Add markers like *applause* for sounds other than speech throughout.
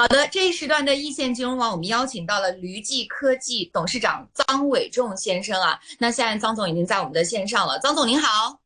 好的，这一时段的一线金融网，我们邀请到了驴记科技董事长臧伟仲先生啊。那现在臧总已经在我们的线上了，臧总您好。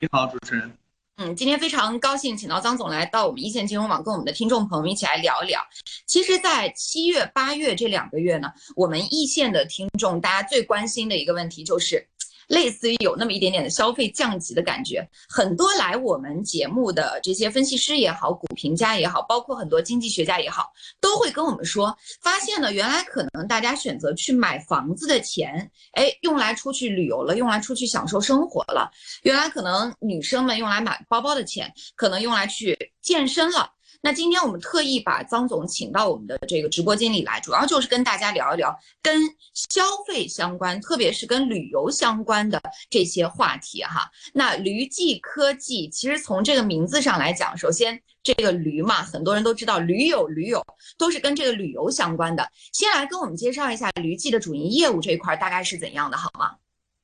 你好，主持人。嗯，今天非常高兴请到臧总来到我们一线金融网，跟我们的听众朋友们一起来聊一聊。其实，在七月、八月这两个月呢，我们一线的听众大家最关心的一个问题就是。类似于有那么一点点的消费降级的感觉，很多来我们节目的这些分析师也好，股评家也好，包括很多经济学家也好，都会跟我们说，发现呢，原来可能大家选择去买房子的钱，哎，用来出去旅游了，用来出去享受生活了；原来可能女生们用来买包包的钱，可能用来去健身了。那今天我们特意把张总请到我们的这个直播间里来，主要就是跟大家聊一聊跟消费相关，特别是跟旅游相关的这些话题哈。那驴记科技其实从这个名字上来讲，首先这个驴嘛，很多人都知道驴友驴友都是跟这个旅游相关的。先来跟我们介绍一下驴记的主营业务这一块大概是怎样的，好吗？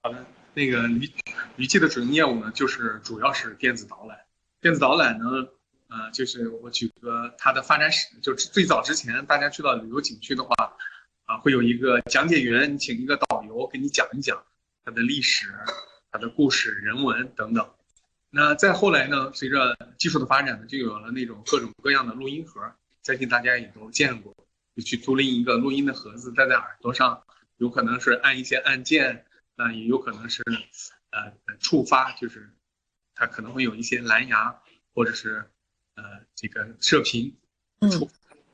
好的，那个驴驴记的主营业务呢，就是主要是电子导览，电子导览呢。呃，就是我举个它的发展史，就是最早之前，大家去到旅游景区的话，啊，会有一个讲解员，请一个导游给你讲一讲它的历史、它的故事、人文等等。那再后来呢，随着技术的发展呢，就有了那种各种各样的录音盒，相信大家也都见过，就去租赁一个录音的盒子戴在耳朵上，有可能是按一些按键，啊，也有可能是呃触发，就是它可能会有一些蓝牙或者是。呃，这个射频触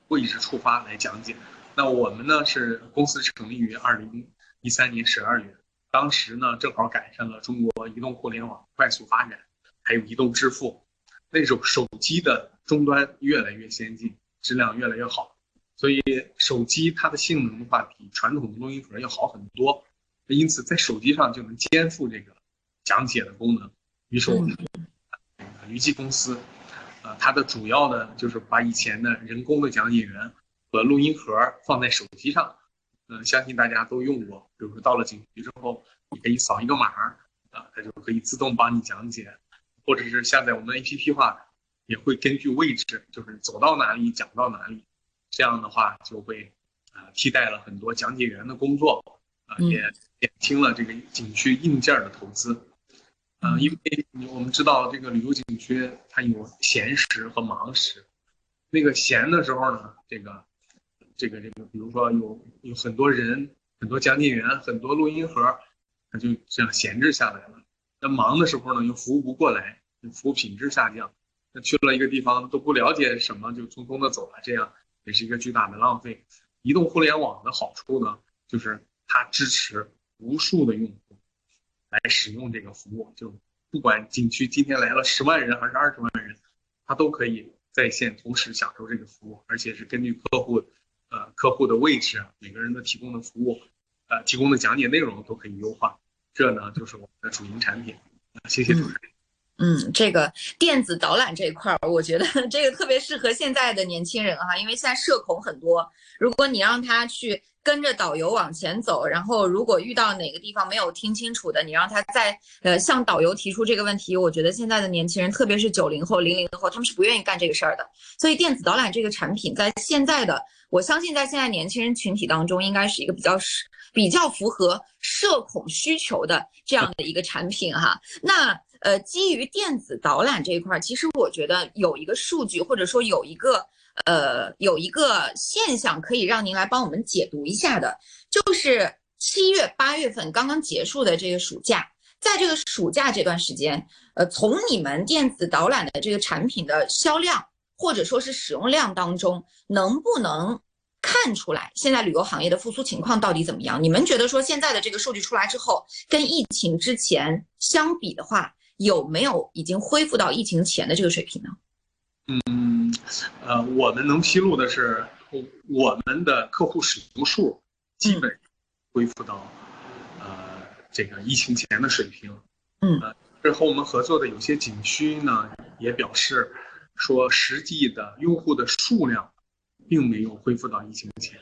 位置触发来讲解。那我们呢是公司成立于二零一三年十二月，当时呢正好赶上了中国移动互联网快速发展，还有移动支付，那种手机的终端越来越先进，质量越来越好，所以手机它的性能的话比传统的录音盒要好很多，因此在手机上就能肩负这个讲解的功能。于是我们驴记公司。呃，它的主要的就是把以前的人工的讲解员和录音盒放在手机上，嗯，相信大家都用过。比如说到了景区之后，你可以扫一个码，啊，它就可以自动帮你讲解，或者是下载我们 APP 话，也会根据位置，就是走到哪里讲到哪里，这样的话就会啊替代了很多讲解员的工作，啊，也减轻了这个景区硬件的投资。嗯，因为我们知道这个旅游景区它有闲时和忙时，那个闲的时候呢，这个，这个这个，比如说有有很多人、很多讲解员、很多录音盒，它就这样闲置下来了。那忙的时候呢，又服务不过来，服务品质下降。那去了一个地方都不了解什么，就匆匆的走了，这样也是一个巨大的浪费。移动互联网的好处呢，就是它支持无数的用户。来使用这个服务，就不管景区今天来了十万人还是二十万人，他都可以在线同时享受这个服务，而且是根据客户，呃，客户的位置，每个人的提供的服务，呃，提供的讲解内容都可以优化。这呢，就是我们的主营产品。谢谢主持人。嗯，嗯这个电子导览这一块儿，我觉得这个特别适合现在的年轻人哈，因为现在社恐很多，如果你让他去。跟着导游往前走，然后如果遇到哪个地方没有听清楚的，你让他再呃向导游提出这个问题。我觉得现在的年轻人，特别是九零后、零零后，他们是不愿意干这个事儿的。所以电子导览这个产品，在现在的我相信，在现在年轻人群体当中，应该是一个比较适比较符合社恐需求的这样的一个产品哈。那呃，基于电子导览这一块，其实我觉得有一个数据，或者说有一个。呃，有一个现象可以让您来帮我们解读一下的，就是七月八月份刚刚结束的这个暑假，在这个暑假这段时间，呃，从你们电子导览的这个产品的销量或者说是使用量当中，能不能看出来现在旅游行业的复苏情况到底怎么样？你们觉得说现在的这个数据出来之后，跟疫情之前相比的话，有没有已经恢复到疫情前的这个水平呢？嗯，呃，我们能披露的是，我们的客户使用数基本恢复到呃这个疫情前的水平。嗯，这和我们合作的有些景区呢，也表示说，实际的用户的数量并没有恢复到疫情前。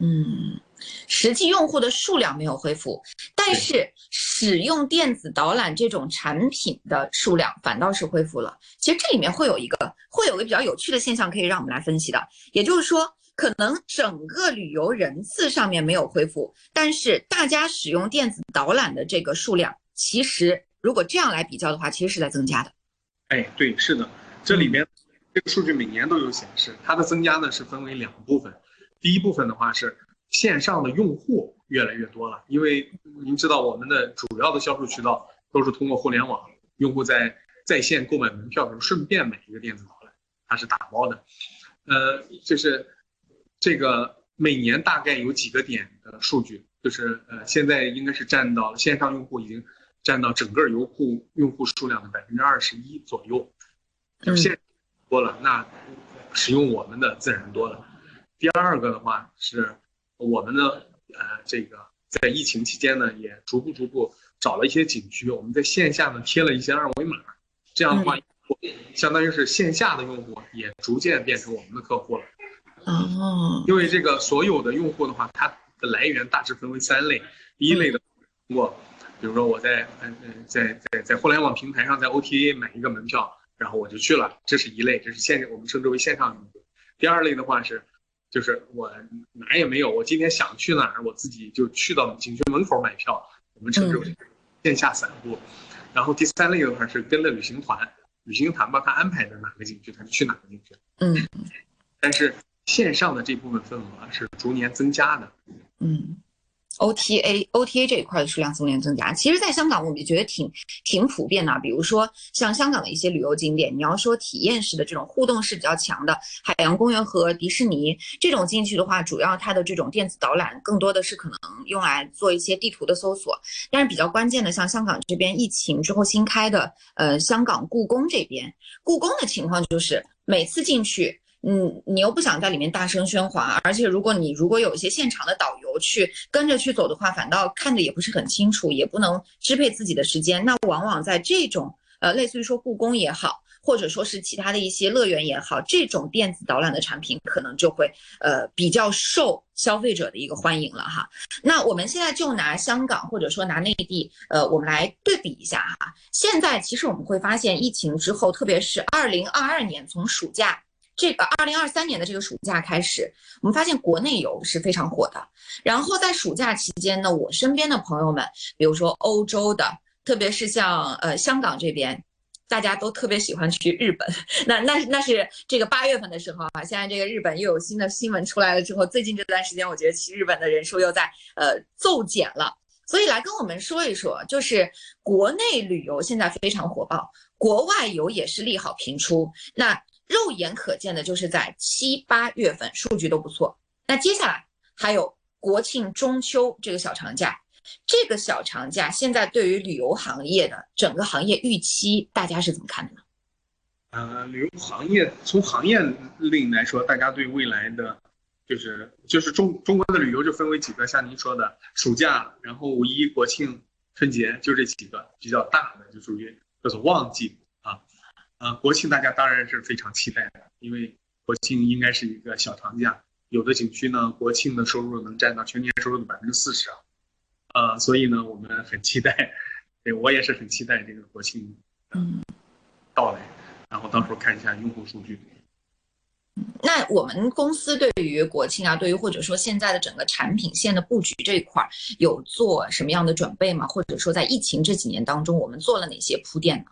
嗯，实际用户的数量没有恢复，但是使用电子导览这种产品的数量反倒是恢复了。其实这里面会有一个会有个比较有趣的现象可以让我们来分析的，也就是说，可能整个旅游人次上面没有恢复，但是大家使用电子导览的这个数量，其实如果这样来比较的话，其实是在增加的。哎，对，是的，这里面这个数据每年都有显示，它的增加呢是分为两部分。第一部分的话是线上的用户越来越多了，因为您知道我们的主要的销售渠道都是通过互联网，用户在在线购买门票的时候顺便买一个电子导览，它是打包的，呃，就是这个每年大概有几个点的数据，就是呃现在应该是占到线上用户已经占到整个游户用户数量的百分之二十一左右，就线多了，那使用我们的自然多了。第二个的话是，我们呢，呃，这个在疫情期间呢，也逐步逐步找了一些景区，我们在线下呢贴了一些二维码，这样的话，相当于是线下的用户也逐渐变成我们的客户了。哦，因为这个所有的用户的话，它的来源大致分为三类，第一类的通过，比如说我在嗯嗯在在在互联网平台上在 OTA 买一个门票，然后我就去了，这是一类，这是线我们称之为线上用户。第二类的话是。就是我哪也没有，我今天想去哪儿，我自己就去到景区门口买票，我们称之为线下散户。然后第三类的话是跟着旅行团，旅行团把他安排的哪个景区，他就去哪个景区。嗯，但是线上的这部分份额是逐年增加的。嗯。OTA OTA 这一块的数量逐年增加，其实，在香港我们也觉得挺挺普遍的。比如说，像香港的一些旅游景点，你要说体验式的这种互动式比较强的海洋公园和迪士尼这种进去的话，主要它的这种电子导览更多的是可能用来做一些地图的搜索。但是比较关键的，像香港这边疫情之后新开的，呃，香港故宫这边，故宫的情况就是每次进去。嗯，你又不想在里面大声喧哗，而且如果你如果有一些现场的导游去跟着去走的话，反倒看的也不是很清楚，也不能支配自己的时间。那往往在这种呃，类似于说故宫也好，或者说是其他的一些乐园也好，这种电子导览的产品可能就会呃比较受消费者的一个欢迎了哈。那我们现在就拿香港或者说拿内地，呃，我们来对比一下哈。现在其实我们会发现，疫情之后，特别是二零二二年从暑假。这个二零二三年的这个暑假开始，我们发现国内游是非常火的。然后在暑假期间呢，我身边的朋友们，比如说欧洲的，特别是像呃香港这边，大家都特别喜欢去日本。那那那是这个八月份的时候啊，现在这个日本又有新的新闻出来了之后，最近这段时间，我觉得去日本的人数又在呃骤减了。所以来跟我们说一说，就是国内旅游现在非常火爆，国外游也是利好频出。那肉眼可见的就是在七八月份数据都不错，那接下来还有国庆中秋这个小长假，这个小长假现在对于旅游行业的整个行业预期，大家是怎么看的呢？呃，旅游行业从行业令来说，大家对未来的就是就是中中国的旅游就分为几个，像您说的暑假，然后五一、国庆、春节，就这几个比较大的，就属于叫做旺季。呃，国庆大家当然是非常期待的，因为国庆应该是一个小长假，有的景区呢，国庆的收入能占到全年收入的百分之四十啊，呃，所以呢，我们很期待，对我也是很期待这个国庆嗯到来，然后到时候看一下用户数据。那我们公司对于国庆啊，对于或者说现在的整个产品线的布局这一块，有做什么样的准备吗？或者说在疫情这几年当中，我们做了哪些铺垫呢？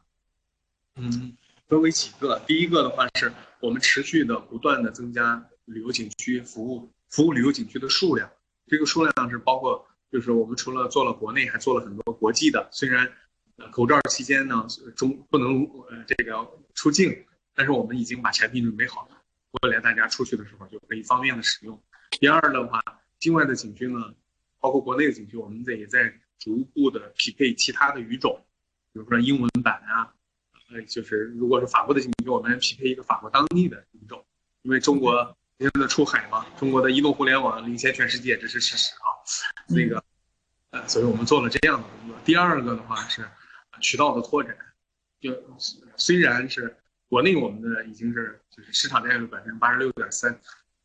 嗯。分为几个，第一个的话是我们持续的不断的增加旅游景区服务，服务旅游景区的数量。这个数量是包括，就是我们除了做了国内，还做了很多国际的。虽然，口罩期间呢，中不能这个出境，但是我们已经把产品准备好了，未来大家出去的时候就可以方便的使用。第二的话，境外的景区呢，包括国内的景区，我们在也在逐步的匹配其他的语种，比如说英文版啊。呃，就是如果是法国的我们匹配一个法国当地的品种，因为中国现在出海嘛，中国的移动互联网领先全世界，这是事实啊。那个，呃，所以我们做了这样的工作。第二个的话是渠道的拓展，就虽然是国内我们的已经是就是市场占有率百分之八十六点三，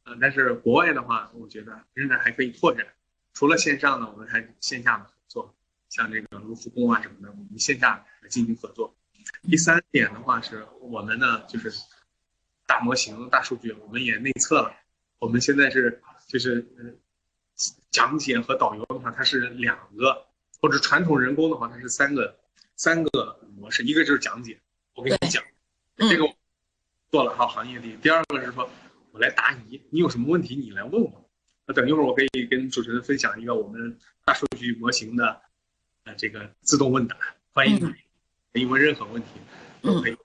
呃，但是国外的话，我觉得仍然还可以拓展。除了线上呢，我们还线下的合作，像这个卢浮宫啊什么的，我们线下进行合作。第三点的话是我们呢，就是大模型、大数据，我们也内测了。我们现在是就是讲解和导游的话，它是两个，或者传统人工的话，它是三个三个模式。一个就是讲解，我跟你讲，这个做了哈行业里。第二个是说。我来答疑，你有什么问题你来问我。那等一会儿我可以跟主持人分享一个我们大数据模型的，呃，这个自动问答，欢迎你可以问任何问题都可以。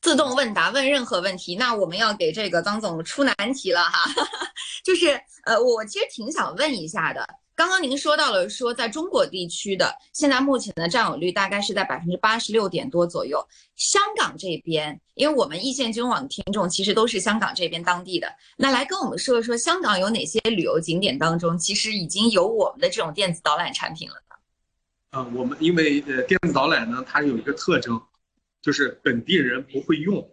自动问答问任何问题，那我们要给这个张总出难题了哈，*laughs* 就是呃，我其实挺想问一下的。刚刚您说到了，说在中国地区的现在目前的占有率大概是在百分之八十六点多左右。香港这边，因为我们易线金融网听众其实都是香港这边当地的，那来跟我们说一说香港有哪些旅游景点当中，其实已经有我们的这种电子导览产品了？呃，我们因为呃电子导览呢，它有一个特征，就是本地人不会用。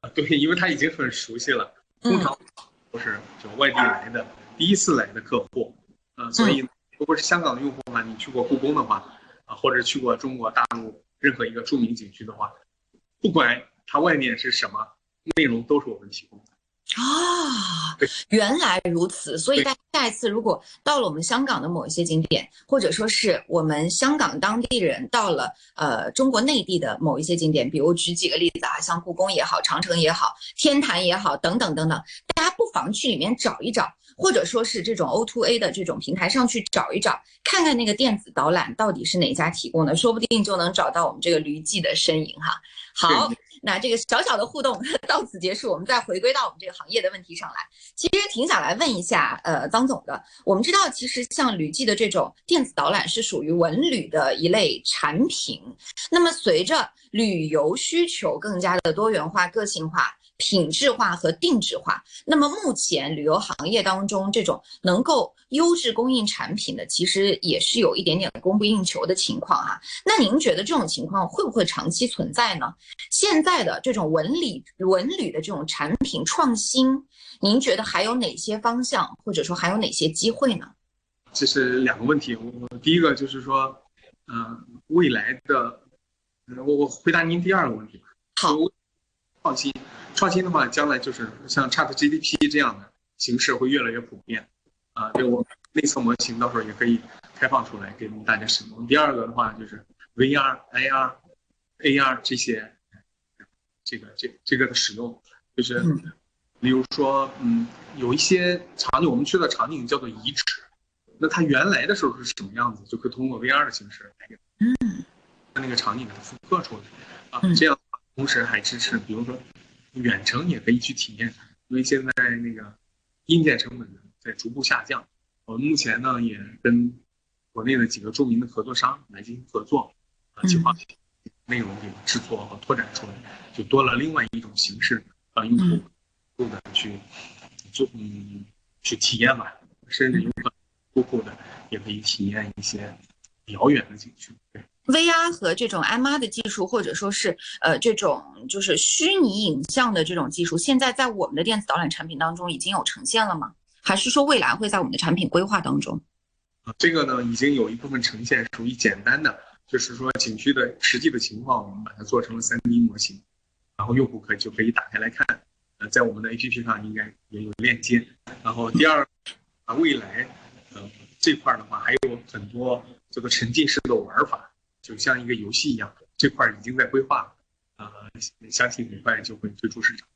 啊，对，因为他已经很熟悉了，通常都是就外地来的，第一次来的客户。呃，所以如果是香港的用户的话，你去过故宫的话，啊，或者去过中国大陆任何一个著名景区的话，不管它外面是什么内容，都是我们提供的。啊，原来如此。所以，大下一次如果到了我们香港的某一些景点，或者说是我们香港当地人到了呃中国内地的某一些景点，比如举几个例子啊，像故宫也好，长城也好，天坛也好，等等等等，大家不妨去里面找一找。或者说是这种 O to A 的这种平台上去找一找，看看那个电子导览到底是哪家提供的，说不定就能找到我们这个驴记的身影哈。好，那这个小小的互动 *laughs* 到此结束，我们再回归到我们这个行业的问题上来。其实挺想来问一下，呃，张总的，我们知道其实像旅记的这种电子导览是属于文旅的一类产品，那么随着旅游需求更加的多元化、个性化。品质化和定制化。那么目前旅游行业当中，这种能够优质供应产品的，其实也是有一点点供不应求的情况哈。那您觉得这种情况会不会长期存在呢？现在的这种文旅文旅的这种产品创新，您觉得还有哪些方向，或者说还有哪些机会呢？这是两个问题。我第一个就是说，嗯，未来的，我我回答您第二个问题吧。好，创新。创新的话，将来就是像 Chat GPT 这样的形式会越来越普遍，啊，就我内测模型到时候也可以开放出来给大家使用。第二个的话就是 VR、AR、AR 这些，这个这这个的使用，就是比如说，嗯，有一些场景我们去的场景叫做遗址，那它原来的时候是什么样子，就可以通过 VR 的形式来，嗯，把那个场景给它复刻出来，啊，这样同时还支持，比如说。远程也可以去体验，因为现在那个硬件成本呢在逐步下降。我们目前呢也跟国内的几个著名的合作商来进行合作，啊，计划内容给制作和拓展出来，就多了另外一种形式，让用户户的去做嗯去体验吧，甚至有可能户的也可以体验一些遥远的景区。VR 和这种 MR 的技术，或者说是呃这种就是虚拟影像的这种技术，现在在我们的电子导览产品当中已经有呈现了吗？还是说未来会在我们的产品规划当中？这个呢已经有一部分呈现，属于简单的，就是说景区的实际的情况，我们把它做成了 3D 模型，然后用户可以就可以打开来看，呃，在我们的 APP 上应该也有链接。然后第二啊，未来呃这块的话还有很多这个沉浸式的玩法。就像一个游戏一样，这块已经在规划了，呃，相信很快就会推出市场。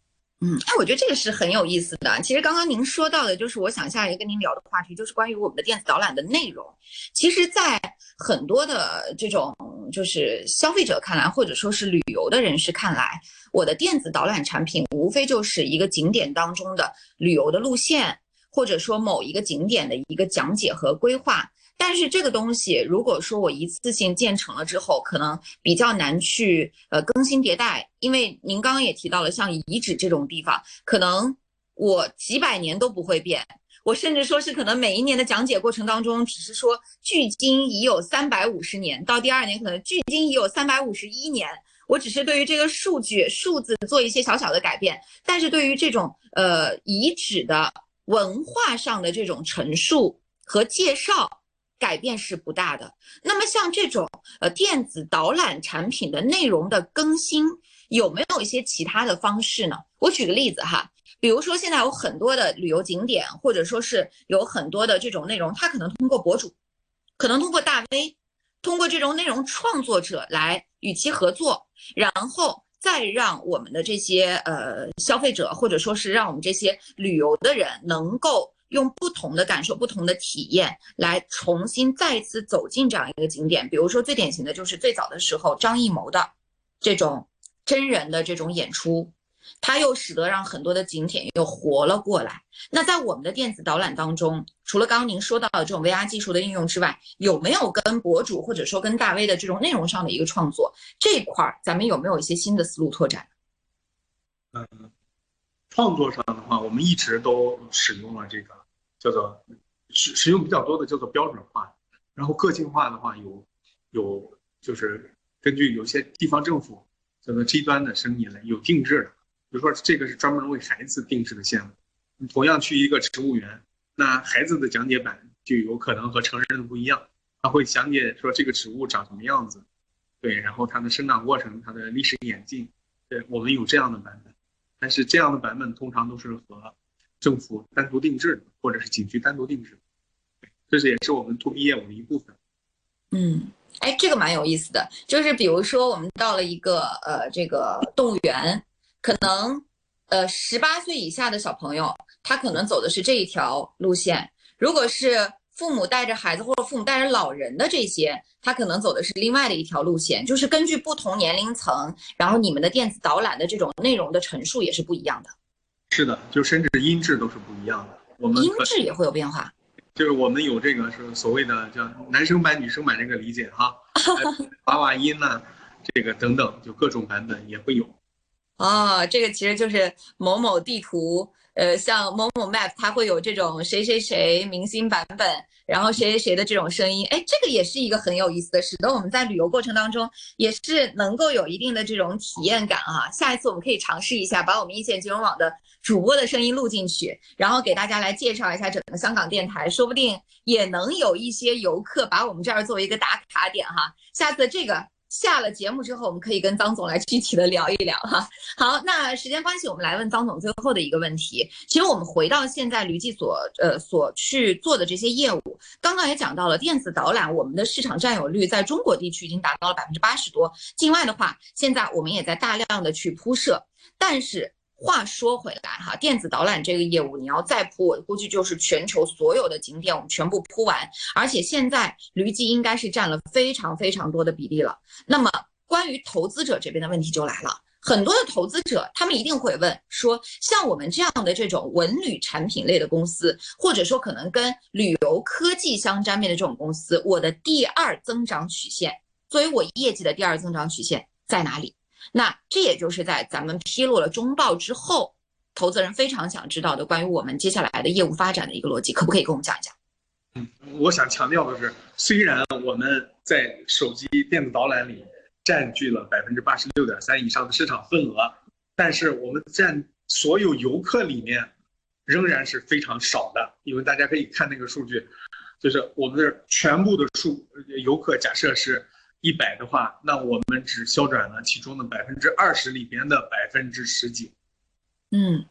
嗯，哎，我觉得这个是很有意思的。其实刚刚您说到的，就是我想下一个跟您聊的话题，就是关于我们的电子导览的内容。其实，在很多的这种就是消费者看来，或者说是旅游的人士看来，我的电子导览产品无非就是一个景点当中的旅游的路线，或者说某一个景点的一个讲解和规划。但是这个东西，如果说我一次性建成了之后，可能比较难去呃更新迭代，因为您刚刚也提到了，像遗址这种地方，可能我几百年都不会变。我甚至说是可能每一年的讲解过程当中，只是说距今已有三百五十年，到第二年可能距今已有三百五十一年。我只是对于这个数据数字做一些小小的改变，但是对于这种呃遗址的文化上的这种陈述和介绍改变是不大的。那么像这种呃电子导览产品的内容的更新，有没有一些其他的方式呢？我举个例子哈，比如说现在有很多的旅游景点，或者说是有很多的这种内容，它可能通过博主，可能通过大 V。通过这种内容创作者来与其合作，然后再让我们的这些呃消费者，或者说是让我们这些旅游的人，能够用不同的感受、不同的体验，来重新再次走进这样一个景点。比如说最典型的就是最早的时候张艺谋的这种真人的这种演出。它又使得让很多的景点又活了过来。那在我们的电子导览当中，除了刚刚您说到的这种 VR 技术的应用之外，有没有跟博主或者说跟大 V 的这种内容上的一个创作这块儿，咱们有没有一些新的思路拓展？嗯，创作上的话，我们一直都使用了这个叫做使使用比较多的叫做标准化，然后个性化的话有有就是根据有些地方政府叫做 G 端的生意来有定制的。比如说，这个是专门为孩子定制的项目。你同样去一个植物园，那孩子的讲解版就有可能和成人的不一样。他会讲解说这个植物长什么样子，对，然后它的生长过程、它的历史演进，对我们有这样的版本。但是这样的版本通常都是和政府单独定制的，或者是景区单独定制。这是也是我们 to B 业务的一部分。嗯，哎，这个蛮有意思的，就是比如说我们到了一个呃这个动物园。可能，呃，十八岁以下的小朋友，他可能走的是这一条路线；如果是父母带着孩子或者父母带着老人的这些，他可能走的是另外的一条路线。就是根据不同年龄层，然后你们的电子导览的这种内容的陈述也是不一样的。是的，就甚至音质都是不一样的。我们音质也会有变化。就是我们有这个是所谓的叫男生版、女生版这个理解哈，*laughs* 娃娃音呢，这个等等，就各种版本也会有。哦，这个其实就是某某地图，呃，像某某 Map，它会有这种谁谁谁明星版本，然后谁谁谁的这种声音，哎，这个也是一个很有意思的，使得我们在旅游过程当中也是能够有一定的这种体验感啊。下一次我们可以尝试一下，把我们一线金融网的主播的声音录进去，然后给大家来介绍一下整个香港电台，说不定也能有一些游客把我们这儿作为一个打卡点哈。下次这个。下了节目之后，我们可以跟张总来具体的聊一聊哈。好，那时间关系，我们来问张总最后的一个问题。其实我们回到现在旅记所呃所去做的这些业务，刚刚也讲到了电子导览，我们的市场占有率在中国地区已经达到了百分之八十多。境外的话，现在我们也在大量的去铺设，但是。话说回来哈，电子导览这个业务你要再铺，我估计就是全球所有的景点我们全部铺完，而且现在驴记应该是占了非常非常多的比例了。那么关于投资者这边的问题就来了，很多的投资者他们一定会问说，像我们这样的这种文旅产品类的公司，或者说可能跟旅游科技相沾边的这种公司，我的第二增长曲线，作为我业绩的第二增长曲线在哪里？那这也就是在咱们披露了中报之后，投资人非常想知道的关于我们接下来的业务发展的一个逻辑，可不可以跟我们讲一讲？嗯，我想强调的是，虽然我们在手机电子导览里占据了百分之八十六点三以上的市场份额，但是我们占所有游客里面仍然是非常少的。因为大家可以看那个数据，就是我们的全部的数游客，假设是。一百的话，那我们只销转了其中的百分之二十里边的百分之十几，嗯，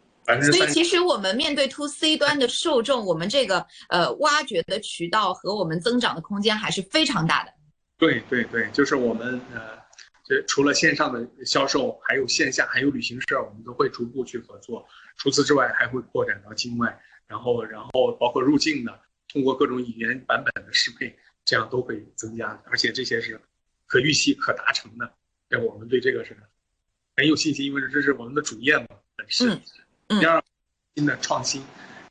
所以其实我们面对 to C 端的受众，我们这个呃挖掘的渠道和我们增长的空间还是非常大的。对对对，就是我们呃，这除了线上的销售，还有线下，还有旅行社，我们都会逐步去合作。除此之外，还会扩展到境外，然后然后包括入境的，通过各种语言版本的适配，这样都会增加，而且这些是。可预期、可达成的，这我们对这个是很有信心，因为这是我们的主业嘛，本身。第二，新的创新，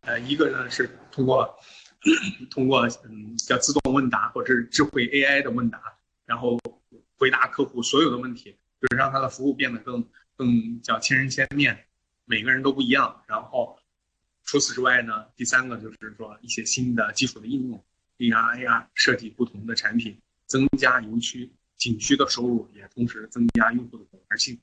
呃，一个呢是通过 *clears throat* 通过嗯叫自动问答或者是智慧 AI 的问答，然后回答客户所有的问题，就是让他的服务变得更更叫千人千面，每个人都不一样。然后除此之外呢，第三个就是说一些新的技术的应用，AR、AR 设计不同的产品，增加游区。景区的收入，也同时增加用户的可玩性。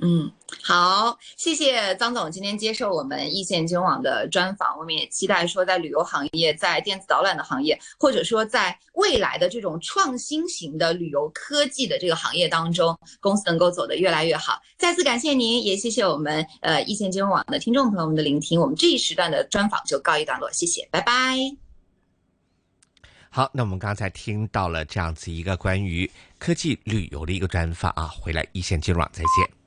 嗯，好，谢谢张总今天接受我们易线金融网的专访。我们也期待说，在旅游行业、在电子导览的行业，或者说在未来的这种创新型的旅游科技的这个行业当中，公司能够走得越来越好。再次感谢您，也谢谢我们呃易线金融网的听众朋友们的聆听。我们这一时段的专访就告一段落，谢谢，拜拜。好，那我们刚才听到了这样子一个关于科技旅游的一个专访啊，回来一线金融网再见。